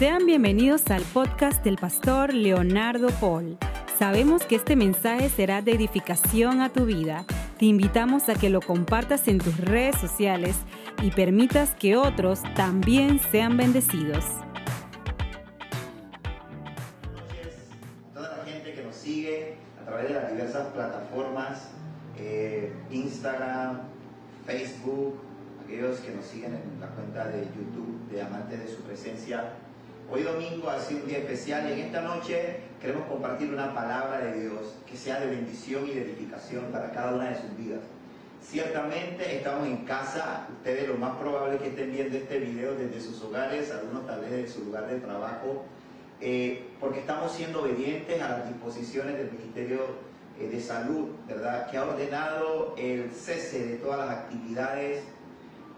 Sean bienvenidos al podcast del pastor Leonardo Paul. Sabemos que este mensaje será de edificación a tu vida. Te invitamos a que lo compartas en tus redes sociales y permitas que otros también sean bendecidos. Toda la gente que nos sigue a través de las diversas plataformas, eh, Instagram, Facebook, aquellos que nos siguen en la cuenta de YouTube de Amantes de su Presencia, Hoy domingo ha sido un día especial y en esta noche queremos compartir una palabra de Dios que sea de bendición y de edificación para cada una de sus vidas. Ciertamente estamos en casa, ustedes lo más probable es que estén viendo este video desde sus hogares, algunos tal vez desde su lugar de trabajo, eh, porque estamos siendo obedientes a las disposiciones del Ministerio eh, de Salud, ¿verdad? Que ha ordenado el cese de todas las actividades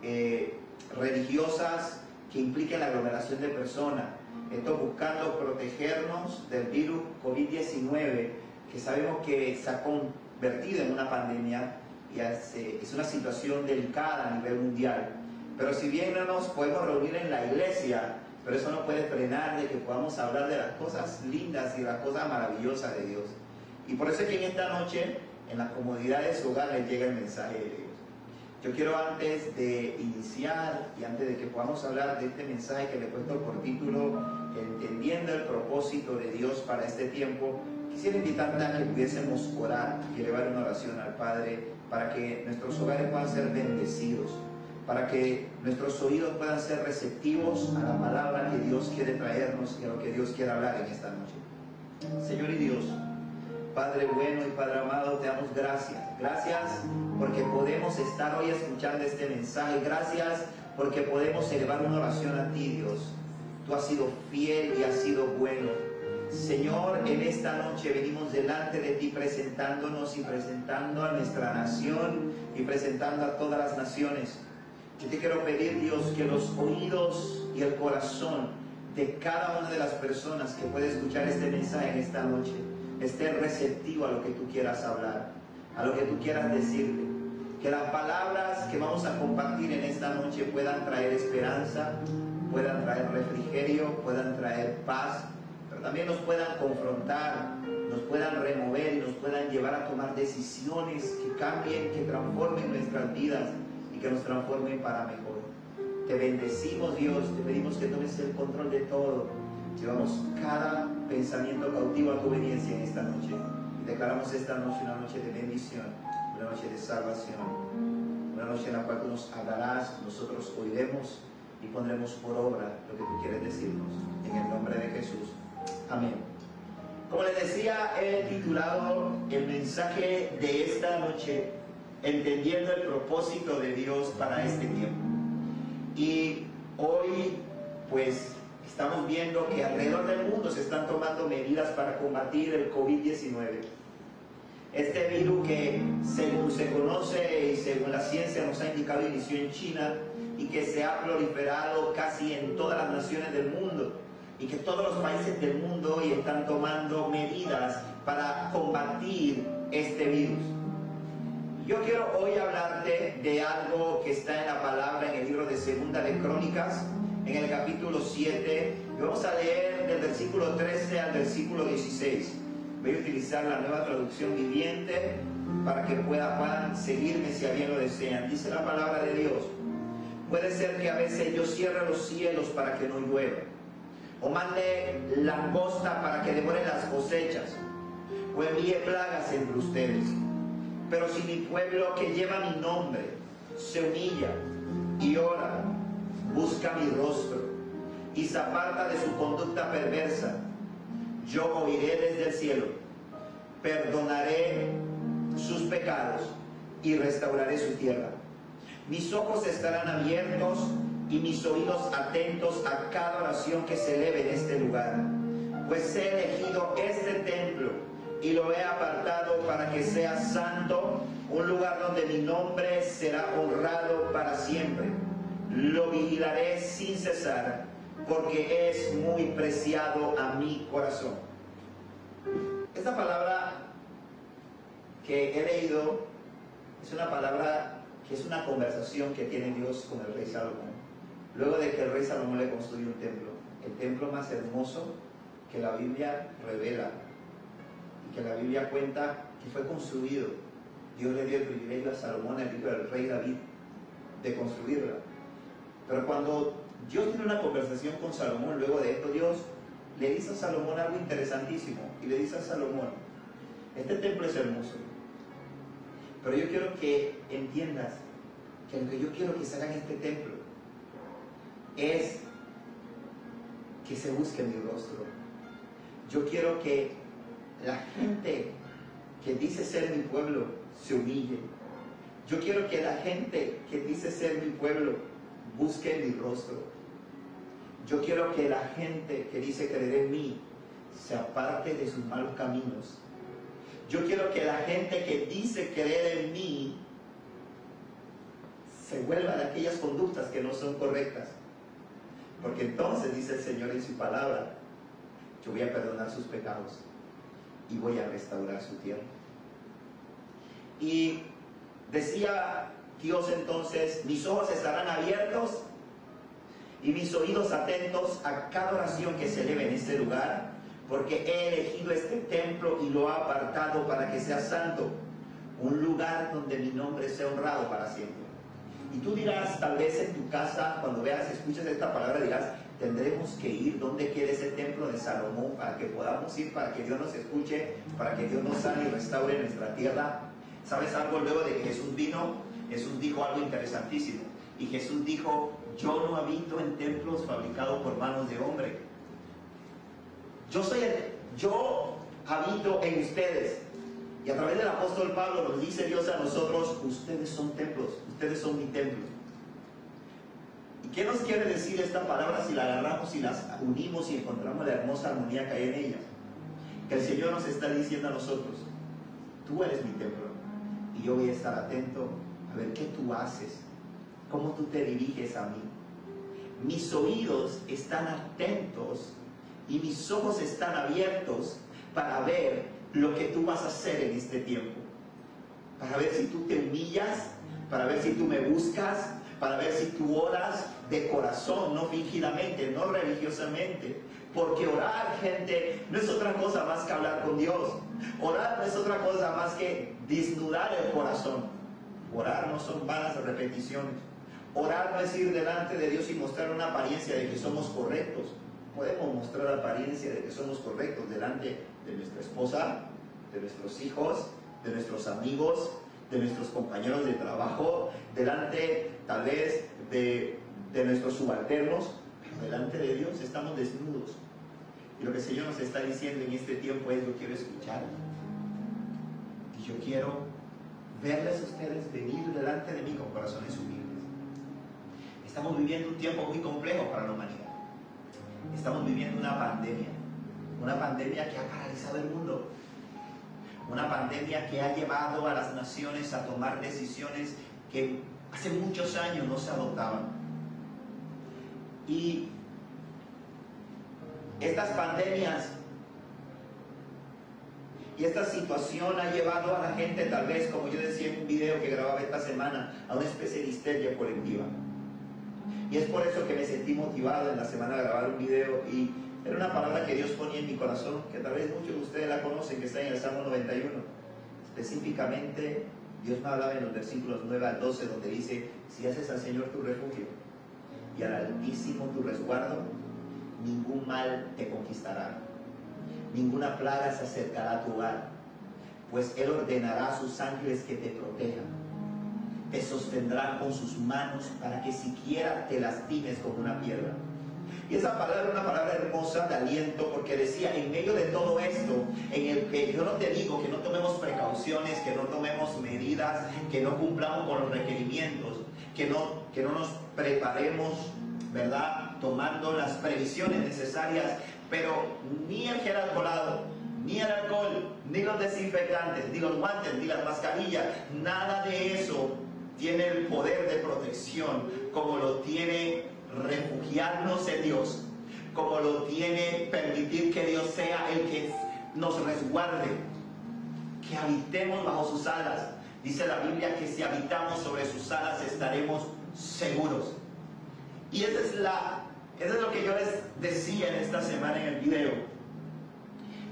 eh, religiosas que impliquen la aglomeración de personas esto buscando protegernos del virus COVID-19, que sabemos que se ha convertido en una pandemia y es una situación delicada a nivel mundial. Pero si bien no nos podemos reunir en la iglesia, pero eso no puede frenar de que podamos hablar de las cosas lindas y las cosas maravillosas de Dios. Y por eso es que en esta noche, en la comodidad de llega el mensaje de Dios. Yo quiero antes de iniciar y antes de que podamos hablar de este mensaje que le he puesto por título, entendiendo el propósito de Dios para este tiempo, quisiera invitarte a que pudiésemos orar y elevar una oración al Padre para que nuestros hogares puedan ser bendecidos, para que nuestros oídos puedan ser receptivos a la palabra que Dios quiere traernos y a lo que Dios quiere hablar en esta noche. Señor y Dios, Padre bueno y Padre amado, te damos gracias. Gracias porque podemos estar hoy escuchando este mensaje. Gracias porque podemos elevar una oración a ti, Dios. Tú has sido fiel y has sido bueno. Señor, en esta noche venimos delante de ti presentándonos y presentando a nuestra nación y presentando a todas las naciones. Yo te quiero pedir, Dios, que los oídos y el corazón de cada una de las personas que puede escuchar este mensaje en esta noche esté receptivo a lo que tú quieras hablar, a lo que tú quieras decirle. Que las palabras que vamos a compartir en esta noche puedan traer esperanza, puedan traer refrigerio, puedan traer paz, pero también nos puedan confrontar, nos puedan remover y nos puedan llevar a tomar decisiones que cambien, que transformen nuestras vidas y que nos transformen para mejor. Te bendecimos Dios, te pedimos que tomes el control de todo Llevamos cada pensamiento cautivo a tu obediencia en esta noche. Y declaramos esta noche una noche de bendición, una noche de salvación, una noche en la cual tú nos hablarás, nosotros oiremos y pondremos por obra lo que tú quieres decirnos. En el nombre de Jesús. Amén. Como les decía, he titulado el mensaje de esta noche, entendiendo el propósito de Dios para este tiempo. Y hoy, pues, Estamos viendo que alrededor del mundo se están tomando medidas para combatir el COVID-19. Este virus que según se conoce y según la ciencia nos ha indicado inició en China y que se ha proliferado casi en todas las naciones del mundo y que todos los países del mundo hoy están tomando medidas para combatir este virus. Yo quiero hoy hablarte de algo que está en la palabra en el libro de Segunda de Crónicas, en el capítulo 7 y vamos a leer del versículo 13 al versículo 16. Voy a utilizar la nueva traducción viviente para que puedan seguirme si a bien lo desean. Dice la palabra de Dios. Puede ser que a veces yo cierre los cielos para que no llueva, o mande langosta para que devoren las cosechas, o envíe plagas entre ustedes. Pero si mi pueblo que lleva mi nombre se humilla y ora, busca mi rostro y se aparta de su conducta perversa, yo oiré desde el cielo, perdonaré sus pecados y restauraré su tierra. Mis ojos estarán abiertos y mis oídos atentos a cada oración que se eleve en este lugar, pues he elegido este templo y lo he apartado para que sea santo, un lugar donde mi nombre será honrado para siempre lo vigilaré sin cesar, porque es muy preciado a mi corazón. Esta palabra que he leído es una palabra es una conversación que tiene Dios con el rey Salomón. Luego de que el rey Salomón le construyó un templo. el templo más hermoso que la Biblia revela y que la Biblia cuenta que fue construido. Dios le dio el privilegio a Salomón, el hijo del rey David, de construirla. Pero cuando Dios tiene una conversación con Salomón, luego de esto Dios le dice a Salomón algo interesantísimo y le dice a Salomón, este templo es hermoso, pero yo quiero que entiendas que lo que yo quiero que se haga en este templo es que se busque mi rostro. Yo quiero que la gente que dice ser mi pueblo se humille. Yo quiero que la gente que dice ser mi pueblo busque mi rostro. Yo quiero que la gente que dice creer en mí se aparte de sus malos caminos. Yo quiero que la gente que dice creer en mí se vuelva de aquellas conductas que no son correctas. Porque entonces dice el Señor en su palabra, yo voy a perdonar sus pecados y voy a restaurar su tierra. Y decía Dios entonces, mis ojos estarán abiertos y mis oídos atentos a cada oración que se eleve en este lugar, porque he elegido este templo y lo he apartado para que sea santo, un lugar donde mi nombre sea honrado para siempre. Y tú dirás, tal vez en tu casa, cuando veas, escuches esta palabra, dirás, tendremos que ir donde quede ese templo de Salomón para que podamos ir, para que Dios nos escuche, para que Dios nos sane y restaure nuestra tierra. ¿Sabes algo? Luego de que Jesús vino, Jesús dijo algo interesantísimo. Y Jesús dijo, yo no habito en templos fabricados por manos de hombre. Yo soy el, yo habito en ustedes. Y a través del apóstol Pablo nos dice Dios a nosotros, ustedes son templos, ustedes son mi templo. ¿Y qué nos quiere decir esta palabra si la agarramos y las unimos y encontramos la hermosa armonía que hay en ella? Que el Señor nos está diciendo a nosotros, tú eres mi templo y yo voy a estar atento a ver qué tú haces, cómo tú te diriges a mí. Mis oídos están atentos y mis ojos están abiertos para ver lo que tú vas a hacer en este tiempo. Para ver si tú te humillas, para ver si tú me buscas, para ver si tú oras de corazón, no fingidamente, no religiosamente. Porque orar, gente, no es otra cosa más que hablar con Dios. Orar no es otra cosa más que desnudar el corazón. Orar no son vanas repeticiones. Orar no es ir delante de Dios y mostrar una apariencia de que somos correctos podemos mostrar apariencia de que somos correctos delante de nuestra esposa, de nuestros hijos, de nuestros amigos, de nuestros compañeros de trabajo, delante tal vez de, de nuestros subalternos, pero delante de Dios estamos desnudos. Y lo que el Señor nos está diciendo en este tiempo es, yo quiero escuchar. Y yo quiero verles a ustedes venir delante de mí con corazones humildes. Estamos viviendo un tiempo muy complejo para la humanidad estamos viviendo una pandemia, una pandemia que ha paralizado el mundo, una pandemia que ha llevado a las naciones a tomar decisiones que hace muchos años no se adoptaban. Y estas pandemias y esta situación ha llevado a la gente, tal vez, como yo decía en un video que grababa esta semana, a una especie de histeria colectiva. Y es por eso que me sentí motivado en la semana a grabar un video y era una palabra que Dios ponía en mi corazón, que tal vez muchos de ustedes la conocen, que está en el Salmo 91. Específicamente, Dios me hablaba en los versículos 9 al 12, donde dice, si haces al Señor tu refugio y al Altísimo tu resguardo, ningún mal te conquistará, ninguna plaga se acercará a tu hogar, pues Él ordenará a sus ángeles que te protejan te sostendrá con sus manos para que siquiera te lastimes con una piedra. Y esa palabra es una palabra hermosa de aliento porque decía, en medio de todo esto, en el que yo no te digo que no tomemos precauciones, que no tomemos medidas, que no cumplamos con los requerimientos, que no, que no nos preparemos, ¿verdad? Tomando las previsiones necesarias, pero ni el gel alcoholado, ni el alcohol, ni los desinfectantes, ni los guantes, ni las mascarillas, nada de eso tiene el poder de protección, como lo tiene refugiarnos en Dios, como lo tiene permitir que Dios sea el que nos resguarde, que habitemos bajo sus alas. Dice la Biblia que si habitamos sobre sus alas estaremos seguros. Y esa es la, Eso es lo que yo les decía en esta semana en el video.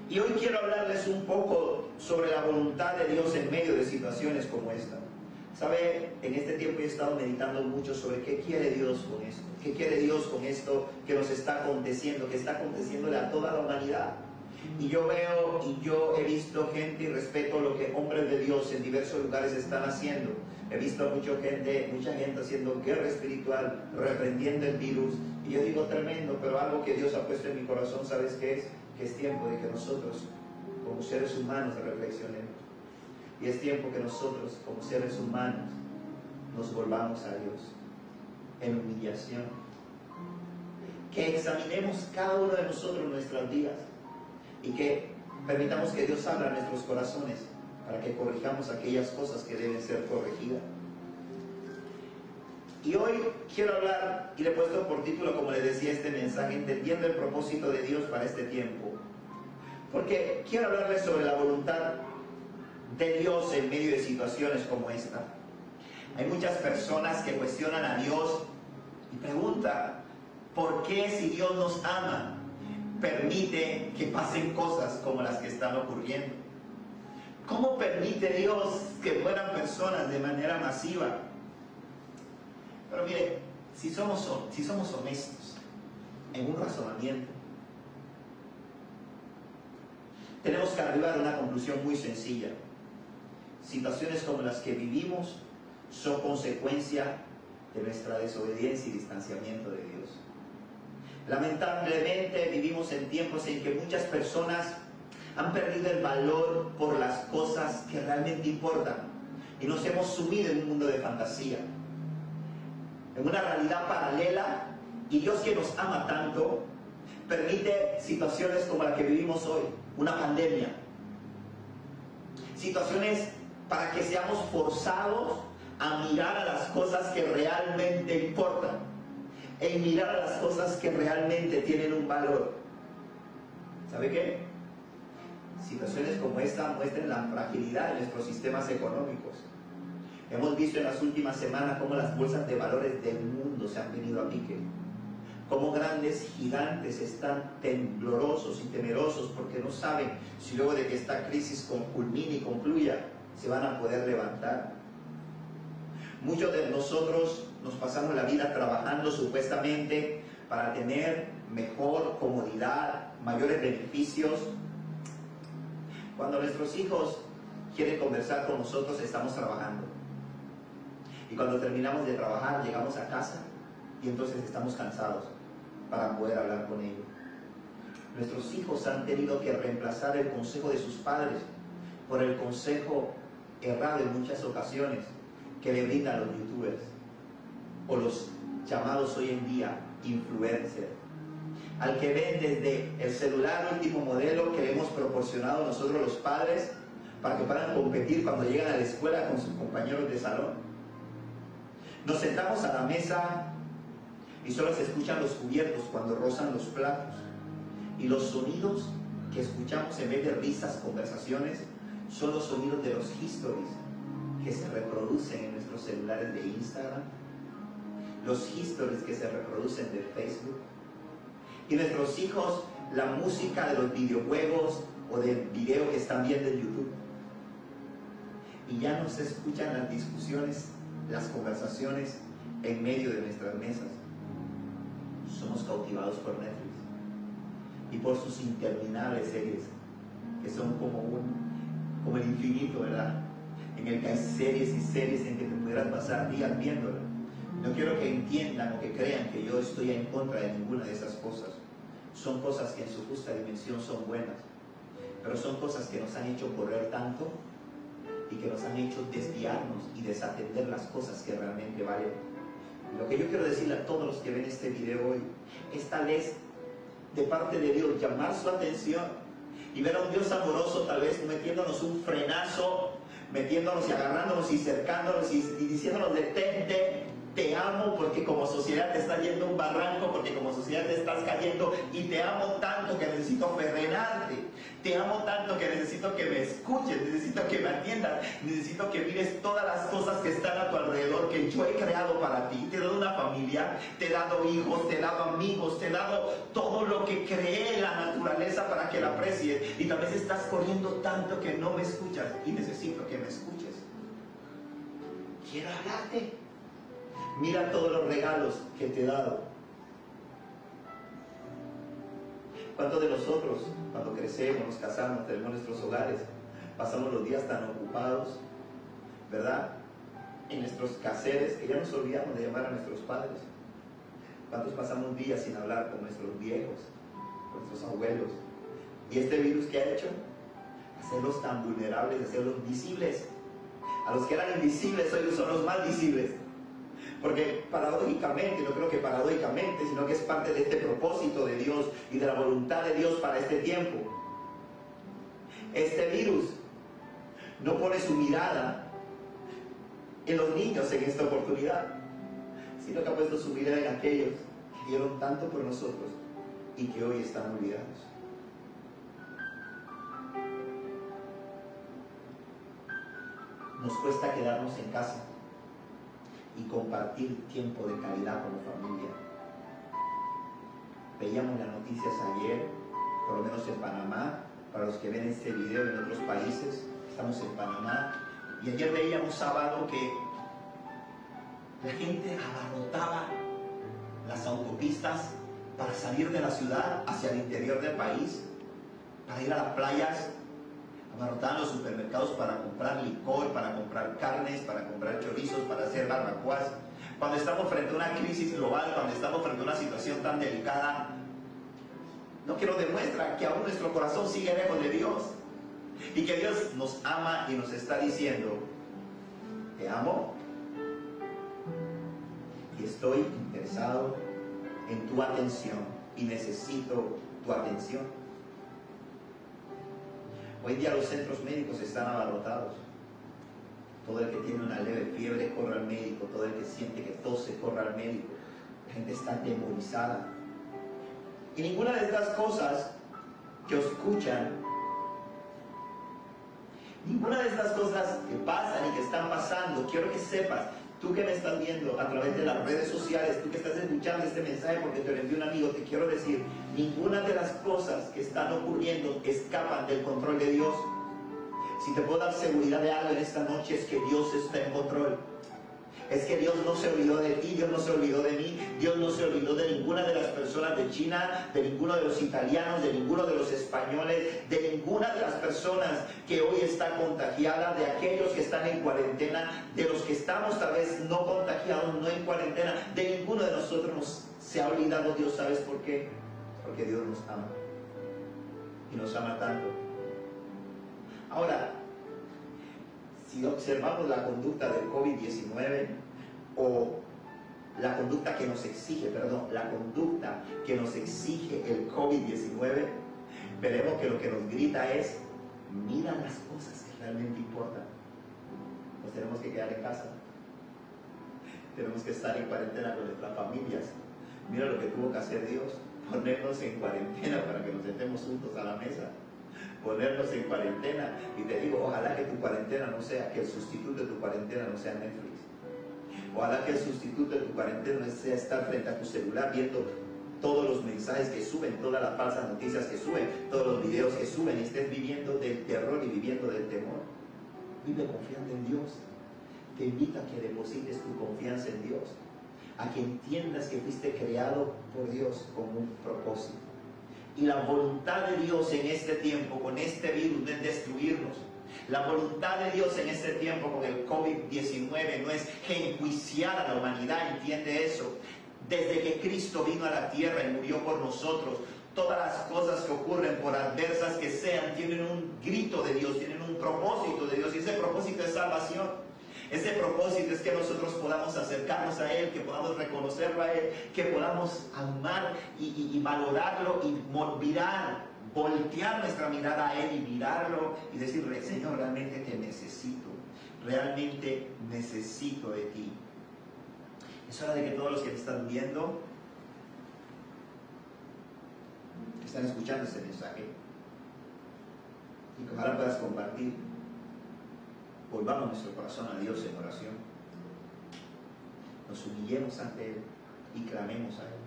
Y hoy quiero hablarles un poco sobre la voluntad de Dios en medio de situaciones como esta. ¿Sabe? En este tiempo he estado meditando mucho sobre qué quiere Dios con esto. ¿Qué quiere Dios con esto que nos está aconteciendo, que está aconteciéndole a toda la humanidad? Y yo veo y yo he visto gente y respeto lo que hombres de Dios en diversos lugares están haciendo. He visto a mucha gente, mucha gente haciendo guerra espiritual, reprendiendo el virus. Y yo digo tremendo, pero algo que Dios ha puesto en mi corazón, ¿sabes qué es? Que es tiempo de que nosotros, como seres humanos, reflexionemos. Y es tiempo que nosotros, como seres humanos, nos volvamos a Dios en humillación. Que examinemos cada uno de nosotros nuestras vidas y que permitamos que Dios abra nuestros corazones para que corrijamos aquellas cosas que deben ser corregidas. Y hoy quiero hablar, y le he puesto por título, como le decía, este mensaje, entendiendo el propósito de Dios para este tiempo. Porque quiero hablarles sobre la voluntad de Dios en medio de situaciones como esta. Hay muchas personas que cuestionan a Dios y preguntan, ¿por qué si Dios nos ama? permite que pasen cosas como las que están ocurriendo? ¿Cómo permite Dios que mueran personas de manera masiva? Pero mire, si somos, si somos honestos en un razonamiento, tenemos que arribar a una conclusión muy sencilla. Situaciones como las que vivimos son consecuencia de nuestra desobediencia y distanciamiento de Dios. Lamentablemente vivimos en tiempos en que muchas personas han perdido el valor por las cosas que realmente importan y nos hemos sumido en un mundo de fantasía, en una realidad paralela y Dios que nos ama tanto permite situaciones como la que vivimos hoy, una pandemia, situaciones para que seamos forzados a mirar a las cosas que realmente importan en mirar a las cosas que realmente tienen un valor. ¿Sabe qué? Situaciones como esta muestran la fragilidad de nuestros sistemas económicos. Hemos visto en las últimas semanas cómo las bolsas de valores del mundo se han venido a pique. Cómo grandes gigantes están temblorosos y temerosos porque no saben si luego de que esta crisis culmine y concluya se van a poder levantar. Muchos de nosotros nos pasamos la vida trabajando supuestamente para tener mejor comodidad, mayores beneficios. Cuando nuestros hijos quieren conversar con nosotros, estamos trabajando. Y cuando terminamos de trabajar, llegamos a casa y entonces estamos cansados para poder hablar con ellos. Nuestros hijos han tenido que reemplazar el consejo de sus padres por el consejo errado en muchas ocasiones que le brindan los youtubers o los llamados hoy en día influencers. Al que ven desde el celular último modelo que le hemos proporcionado nosotros los padres para que puedan competir cuando llegan a la escuela con sus compañeros de salón. Nos sentamos a la mesa y solo se escuchan los cubiertos cuando rozan los platos. Y los sonidos que escuchamos en vez de risas, conversaciones, son los sonidos de los histories que se reproducen en nuestros celulares de Instagram, los histories que se reproducen de Facebook, y nuestros hijos la música de los videojuegos o del video que están viendo en YouTube. Y ya no se escuchan las discusiones, las conversaciones en medio de nuestras mesas. Somos cautivados por Netflix y por sus interminables series, que son como, un, como el infinito, ¿verdad? En el que hay series y series en que te pudieras pasar días viéndolo no quiero que entiendan o que crean que yo estoy en contra de ninguna de esas cosas. Son cosas que en su justa dimensión son buenas, pero son cosas que nos han hecho correr tanto y que nos han hecho desviarnos y desatender las cosas que realmente valen. Lo que yo quiero decirle a todos los que ven este video hoy es tal vez de parte de Dios llamar su atención y ver a un Dios amoroso tal vez metiéndonos un frenazo, metiéndonos y agarrándonos y cercándonos y, diciéndonos detente, Te amo porque como sociedad te está yendo un barranco, porque como sociedad te estás cayendo y te amo tanto que necesito frenarte. Te amo tanto que necesito que me escuches, necesito que me atiendas, necesito que mires todas las cosas que están a tu alrededor que yo he creado para ti. Te he dado una familia, te he dado hijos, te he dado amigos, te he dado todo lo que creé en la naturaleza para que la aprecies. Y tal vez estás corriendo tanto que no me escuchas y necesito que me escuches. Quiero hablarte. Mira todos los regalos que te he dado. ¿Cuántos de nosotros, cuando crecemos, nos casamos, tenemos nuestros hogares, pasamos los días tan ocupados, ¿verdad? En nuestros caseres, que ya nos olvidamos de llamar a nuestros padres. ¿Cuántos pasamos días sin hablar con nuestros viejos, con nuestros abuelos? ¿Y este virus qué ha hecho? Hacerlos tan vulnerables, hacerlos visibles. A los que eran invisibles hoy son los más visibles. Porque paradójicamente, no creo que paradójicamente, sino que es parte de este propósito de Dios y de la voluntad de Dios para este tiempo. Este virus no pone su mirada en los niños en esta oportunidad, sino que ha puesto su mirada en aquellos que dieron tanto por nosotros y que hoy están olvidados. Nos cuesta quedarnos en casa y compartir tiempo de calidad como familia. Veíamos las noticias ayer, por lo menos en Panamá, para los que ven este video en otros países, estamos en Panamá, y ayer veíamos sábado que la gente abarrotaba las autopistas para salir de la ciudad hacia el interior del país, para ir a las playas, abarrotaban los supermercados para comprar licor, para comprar carnes, para comprar chorizos, para hacer barbacoas. Cuando estamos frente a una crisis global, cuando estamos frente a una situación tan delicada, no quiero demuestra que aún nuestro corazón sigue lejos de Dios y que Dios nos ama y nos está diciendo, te amo y estoy interesado en tu atención y necesito tu atención. Hoy día los centros médicos están abarrotados. Todo el que tiene una leve fiebre corre al médico, todo el que siente que tose corre al médico. La gente está atemorizada. Y ninguna de estas cosas que escuchan, ninguna de estas cosas que pasan y que están pasando, quiero que sepas, Tú que me estás viendo a través de las redes sociales, tú que estás escuchando este mensaje porque te lo envió un amigo, te quiero decir, ninguna de las cosas que están ocurriendo escapan del control de Dios. Si te puedo dar seguridad de algo en esta noche es que Dios está en control es que Dios no se olvidó de ti, Dios no se olvidó de mí, Dios no se olvidó de ninguna de las personas de China, de ninguno de los italianos, de ninguno de los españoles, de ninguna de las personas que hoy está contagiada, de aquellos que están en cuarentena, de los que estamos tal vez no contagiados, no en cuarentena, de ninguno de nosotros se ha olvidado Dios, ¿sabes por qué? Porque Dios nos ama y nos ama tanto. Ahora, si observamos la conducta del COVID-19 o la conducta que nos exige, perdón, la conducta que nos exige el COVID-19, veremos que lo que nos grita es, mira las cosas que realmente importan. Nos tenemos que quedar en casa. Tenemos que estar en cuarentena con nuestras familias. Mira lo que tuvo que hacer Dios, ponernos en cuarentena para que nos sentemos juntos a la mesa ponernos en cuarentena. Y te digo, ojalá que tu cuarentena no sea, que el sustituto de tu cuarentena no sea Netflix. Ojalá que el sustituto de tu cuarentena no sea estar frente a tu celular viendo todos los mensajes que suben, todas las falsas noticias que suben, todos los videos que suben y estés viviendo del terror y viviendo del temor. Vive confiando en Dios. Te invito a que deposites tu confianza en Dios, a que entiendas que fuiste creado por Dios con un propósito y la voluntad de Dios en este tiempo con este virus es destruirnos. La voluntad de Dios en este tiempo con el COVID-19 no es enjuiciar a la humanidad, entiende eso. Desde que Cristo vino a la tierra y murió por nosotros, todas las cosas que ocurren, por adversas que sean, tienen un grito de Dios, tienen un propósito de Dios y ese propósito es salvación. Ese propósito es que nosotros podamos acercarnos a Él, que podamos reconocerlo a Él, que podamos amar y, valorarlo y mirar, voltear nuestra mirada a Él y mirarlo y decirle, Señor, realmente te necesito, realmente necesito de ti. Es hora de que todos los que te están viendo están escuchando este mensaje y que ojalá puedas compartir. Volvamos nuestro corazón a Dios en oración. Nos humillemos ante Él y clamemos a Él.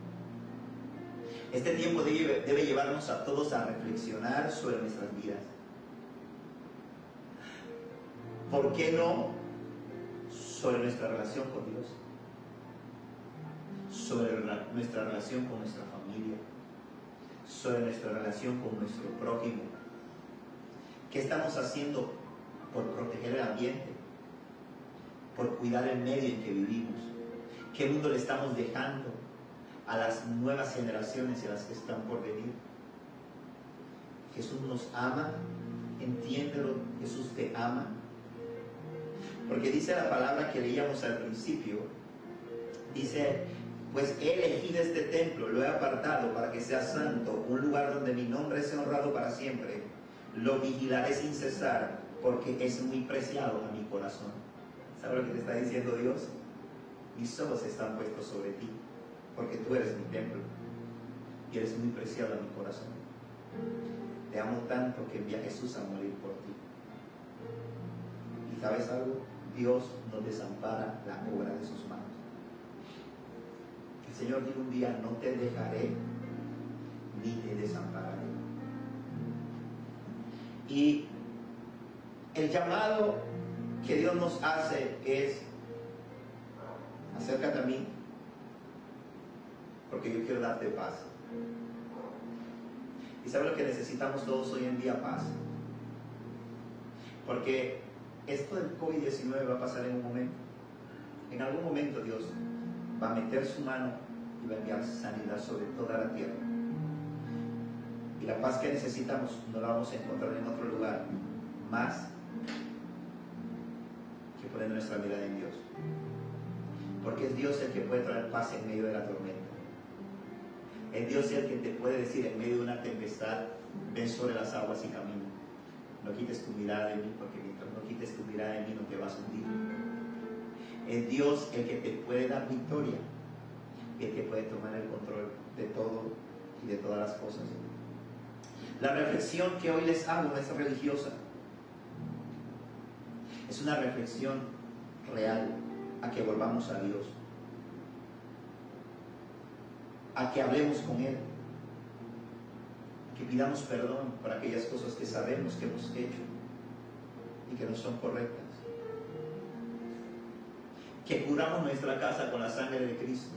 Este tiempo debe, llevarnos a todos a reflexionar sobre nuestras vidas. ¿Por qué no sobre nuestra relación con Dios? Sobre nuestra relación con nuestra familia, sobre nuestra relación con nuestro prójimo. ¿Qué estamos haciendo por proteger el ambiente? Por cuidar el medio en que vivimos. ¿Qué mundo le estamos dejando a las nuevas generaciones y a las que están por venir? Jesús nos ama, entiéndelo, Jesús te ama. Porque dice la palabra que leíamos al principio, dice, pues he elegido este templo, lo he apartado para que sea santo, un lugar donde mi nombre sea honrado para siempre. Lo vigilaré sin cesar, porque es muy preciado a mi corazón. ¿Sabes lo que te está diciendo Dios? Mis ojos están puestos sobre ti, porque tú eres mi templo y eres muy preciado a mi corazón. Te amo tanto que envía a Jesús a morir por ti. ¿Y sabes algo? Dios no desampara la obra de sus manos. El Señor dijo un día, no te dejaré ni te desampararé. Y el llamado que Dios nos hace es, acércate a mí, porque yo quiero darte paz. ¿Y sabes lo que necesitamos todos hoy en día? Paz. Porque esto del COVID-19 va a pasar en un momento. En algún momento Dios va a meter su mano y va a enviar sanidad sobre toda la tierra. Y la paz que necesitamos no la vamos a encontrar en otro lugar más poner nuestra mirada en Dios. Porque es Dios el que puede traer paz en medio de la tormenta. Es Dios el que te puede decir en medio de una tempestad, ven sobre las aguas y camina. No quites tu mirada de mí, porque mientras no quites tu mirada de mí no te vas a hundir. Es Dios el que te puede dar victoria y el que puede tomar el control de todo y de todas las cosas. La reflexión que hoy les hago es religiosa. Es una reflexión real a que volvamos a Dios. A que hablemos con Él. Que pidamos perdón por aquellas cosas que sabemos que hemos hecho y que no son correctas. Que curamos nuestra casa con la sangre de Cristo.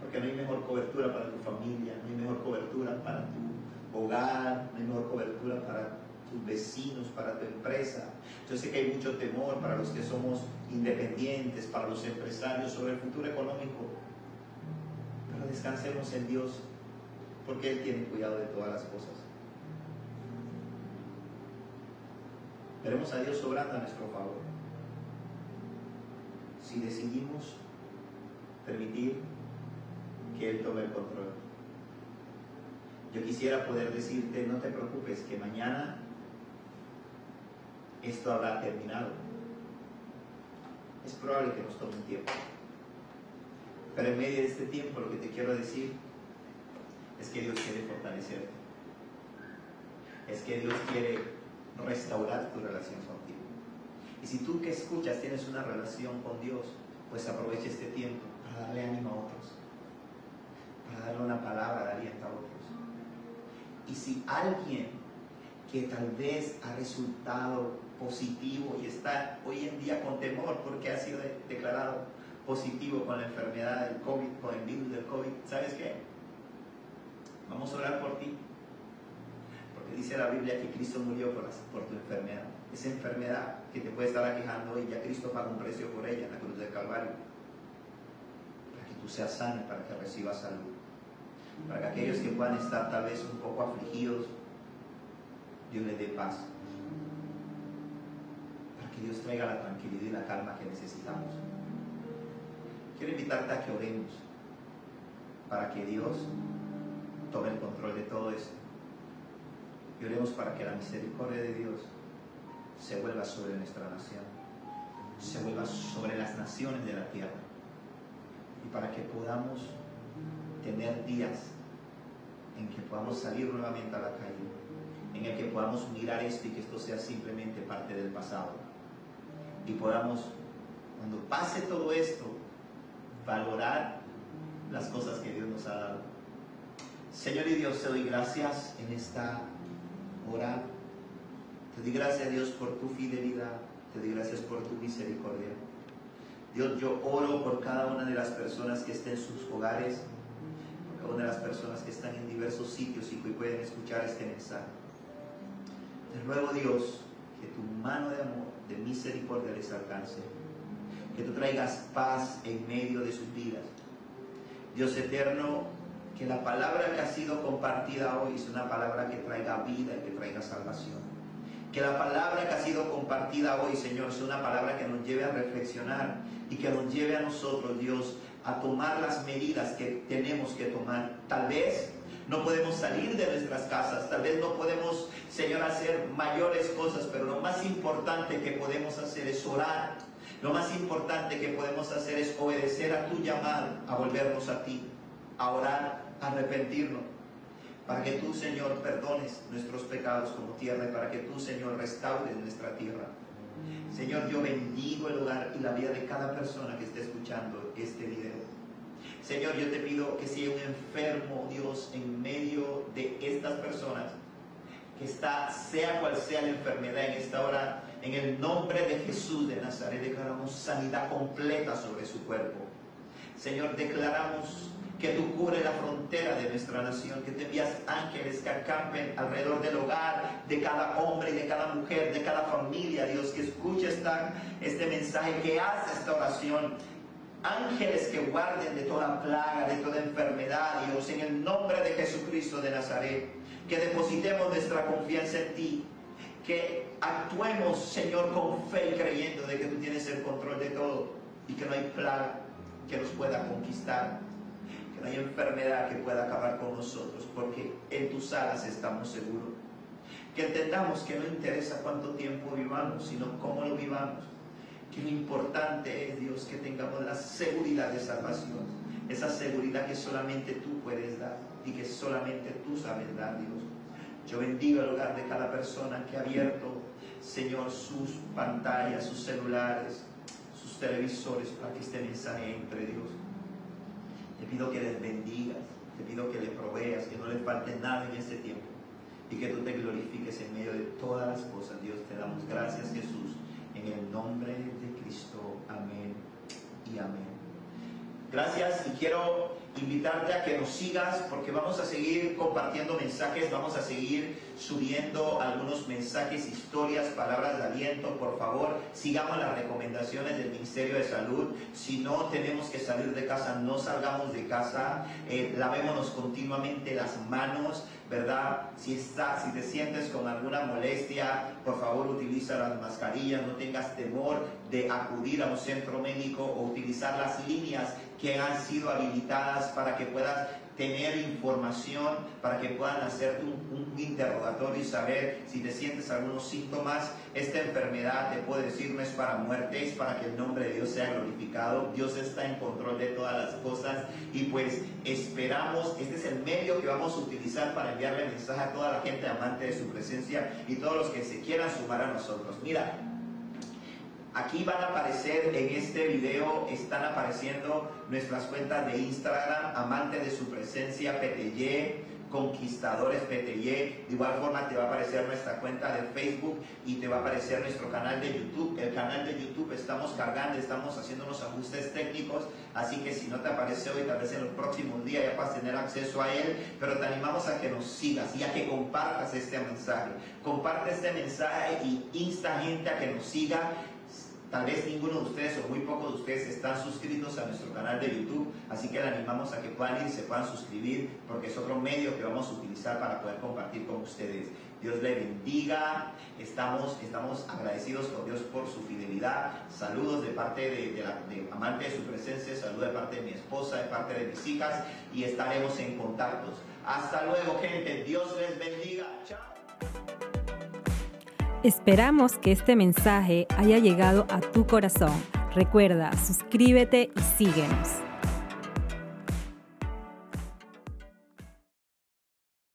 Porque no hay mejor cobertura para tu familia, no hay mejor cobertura para tu hogar, no hay mejor cobertura para tus vecinos, para tu empresa. Yo sé que hay mucho temor para los que somos independientes, para los empresarios sobre el futuro económico. Pero descansemos en Dios, porque Él tiene cuidado de todas las cosas. Veremos a Dios obrando a nuestro favor. Si decidimos permitir que Él tome el control. Yo quisiera poder decirte, no te preocupes, que mañana esto habrá terminado. Es probable que nos tome un tiempo. Pero en medio de este tiempo lo que te quiero decir es que Dios quiere fortalecerte. Es que Dios quiere restaurar tu relación contigo. Y si tú que escuchas tienes una relación con Dios, pues aprovecha este tiempo para darle ánimo a otros, para darle una palabra de aliento a otros. Y si alguien que tal vez ha resultado positivo y está hoy en día con temor porque ha sido declarado positivo con la enfermedad del COVID, con el virus del COVID, ¿sabes qué? Vamos a orar por ti. Porque dice la Biblia que Cristo murió por, tu enfermedad. Esa enfermedad que te puede estar aquejando hoy, ya Cristo pagó un precio por ella en la cruz del Calvario. Para que tú seas sano, para que recibas salud. Para que aquellos que puedan estar tal vez un poco afligidos, Dios les dé paz. Dios traiga la tranquilidad y la calma que necesitamos. Quiero invitarte a que oremos para que Dios tome el control de todo esto. Y oremos para que la misericordia de Dios se vuelva sobre nuestra nación, se vuelva sobre las naciones de la tierra. y para que podamos tener días en que podamos salir nuevamente a la calle, en el que podamos mirar esto y que esto sea simplemente parte del pasado. Y podamos, cuando pase todo esto, valorar las cosas que Dios nos ha dado. Señor y Dios, te doy gracias en esta hora. Te doy gracias, Dios, por tu fidelidad. Te doy gracias por tu misericordia. Dios, yo oro por cada una de las personas que estén en sus hogares, por cada una de las personas que están en diversos sitios y que pueden escuchar este mensaje. Te ruego, Dios, que tu mano de amor, de misericordia les alcance. Que tú traigas paz en medio de sus vidas. Dios eterno, que la palabra que ha sido compartida hoy es una palabra que traiga vida y que traiga salvación. Que la palabra que ha sido compartida hoy, Señor, sea una palabra que nos lleve a reflexionar y que nos lleve a nosotros, Dios, a tomar las medidas que tenemos que tomar. Tal vez no podemos salir de nuestras casas, tal vez no podemos, Señor, hacer mayores cosas, pero lo más importante que podemos hacer es orar. Lo más importante que podemos hacer es obedecer a tu llamado, a volvernos a ti, a orar, a arrepentirnos para que tú, Señor, perdones nuestros pecados como tierra y para que tú, Señor, restaures nuestra tierra. Señor, yo bendigo el hogar y la vida de cada persona que esté escuchando este video. Señor, yo te pido que si hay un enfermo, Dios, en medio de estas personas, que está, sea cual sea la enfermedad en esta hora, en el nombre de Jesús de Nazaret, declaramos sanidad completa sobre su cuerpo. Señor, declaramos que tú cubres la frontera de nuestra nación, que te envías ángeles que acampen alrededor del hogar de cada hombre de cada mujer, de cada familia, Dios, que escuche esta, este mensaje, que hace esta oración. Ángeles que guarden de toda plaga, de toda enfermedad, Dios, en el nombre de Jesucristo de Nazaret, que depositemos nuestra confianza en ti, que actuemos, Señor, con fe y creyendo de que tú tienes el control de todo y que no hay plaga que nos pueda conquistar no hay enfermedad que pueda acabar con nosotros, porque en tus alas estamos seguros. Que entendamos que no interesa cuánto tiempo vivamos, sino cómo lo vivamos. Que lo importante es, Dios, que tengamos la seguridad de salvación, esa seguridad que solamente tú puedes dar y que solamente tú sabes dar, Dios. Yo bendigo el hogar de cada persona que ha abierto, Señor, sus pantallas, sus celulares, sus televisores para que este mensaje entre, Dios. Te pido que les bendigas, te pido que les proveas, que no les falte nada en este tiempo y que tú te glorifiques en medio de todas las cosas. Dios, te damos gracias Jesús, en el nombre de Cristo. Amén y amén. Gracias y quiero invitarte a que nos sigas porque vamos a seguir compartiendo mensajes, vamos a seguir subiendo algunos mensajes, historias, palabras de aliento. Por favor, sigamos las recomendaciones del Ministerio de Salud. Si no tenemos que salir de casa, no salgamos de casa. Eh, lavémonos continuamente las manos. ¿verdad? Si, está, si te sientes con alguna molestia, por favor utiliza las mascarillas, no tengas temor de acudir a un centro médico o utilizar las líneas que han sido habilitadas para que puedas tener información, para que puedan hacerte un, interrogatorio y saber si te sientes algunos síntomas. Esta enfermedad, te puedo decir, no es para muerte, es para que el nombre de Dios sea glorificado. Dios está en control de todas las cosas y pues esperamos, este es el medio que vamos a utilizar para enviarle mensaje a toda la gente amante de su presencia y todos los que se quieran sumar a nosotros. Mira, Aquí van a aparecer en este video, están apareciendo nuestras cuentas de Instagram, amante de su presencia, PTY, Conquistadores PTY. De igual forma te va a aparecer nuestra cuenta de Facebook y te va a aparecer nuestro canal de YouTube. El canal de YouTube estamos cargando, estamos haciendo unos ajustes técnicos, así que si no te aparece hoy, tal vez en los próximos días ya vas a tener acceso a él, pero te animamos a que nos sigas y a que compartas este mensaje. Comparte este mensaje y insta gente a que nos siga Tal vez ninguno de ustedes o muy pocos de ustedes están suscritos a nuestro canal de YouTube, así que le animamos a que puedan ir se puedan suscribir porque es otro medio que vamos a utilizar para poder compartir con ustedes. Dios le bendiga, estamos, estamos agradecidos con Dios por su fidelidad. Saludos de parte de, la, amante de su presencia, saludos de parte de mi esposa, de parte de mis hijas y estaremos en contactos. Hasta luego gente, Dios les bendiga. Chao. Esperamos que este mensaje haya llegado a tu corazón. Recuerda, suscríbete y síguenos.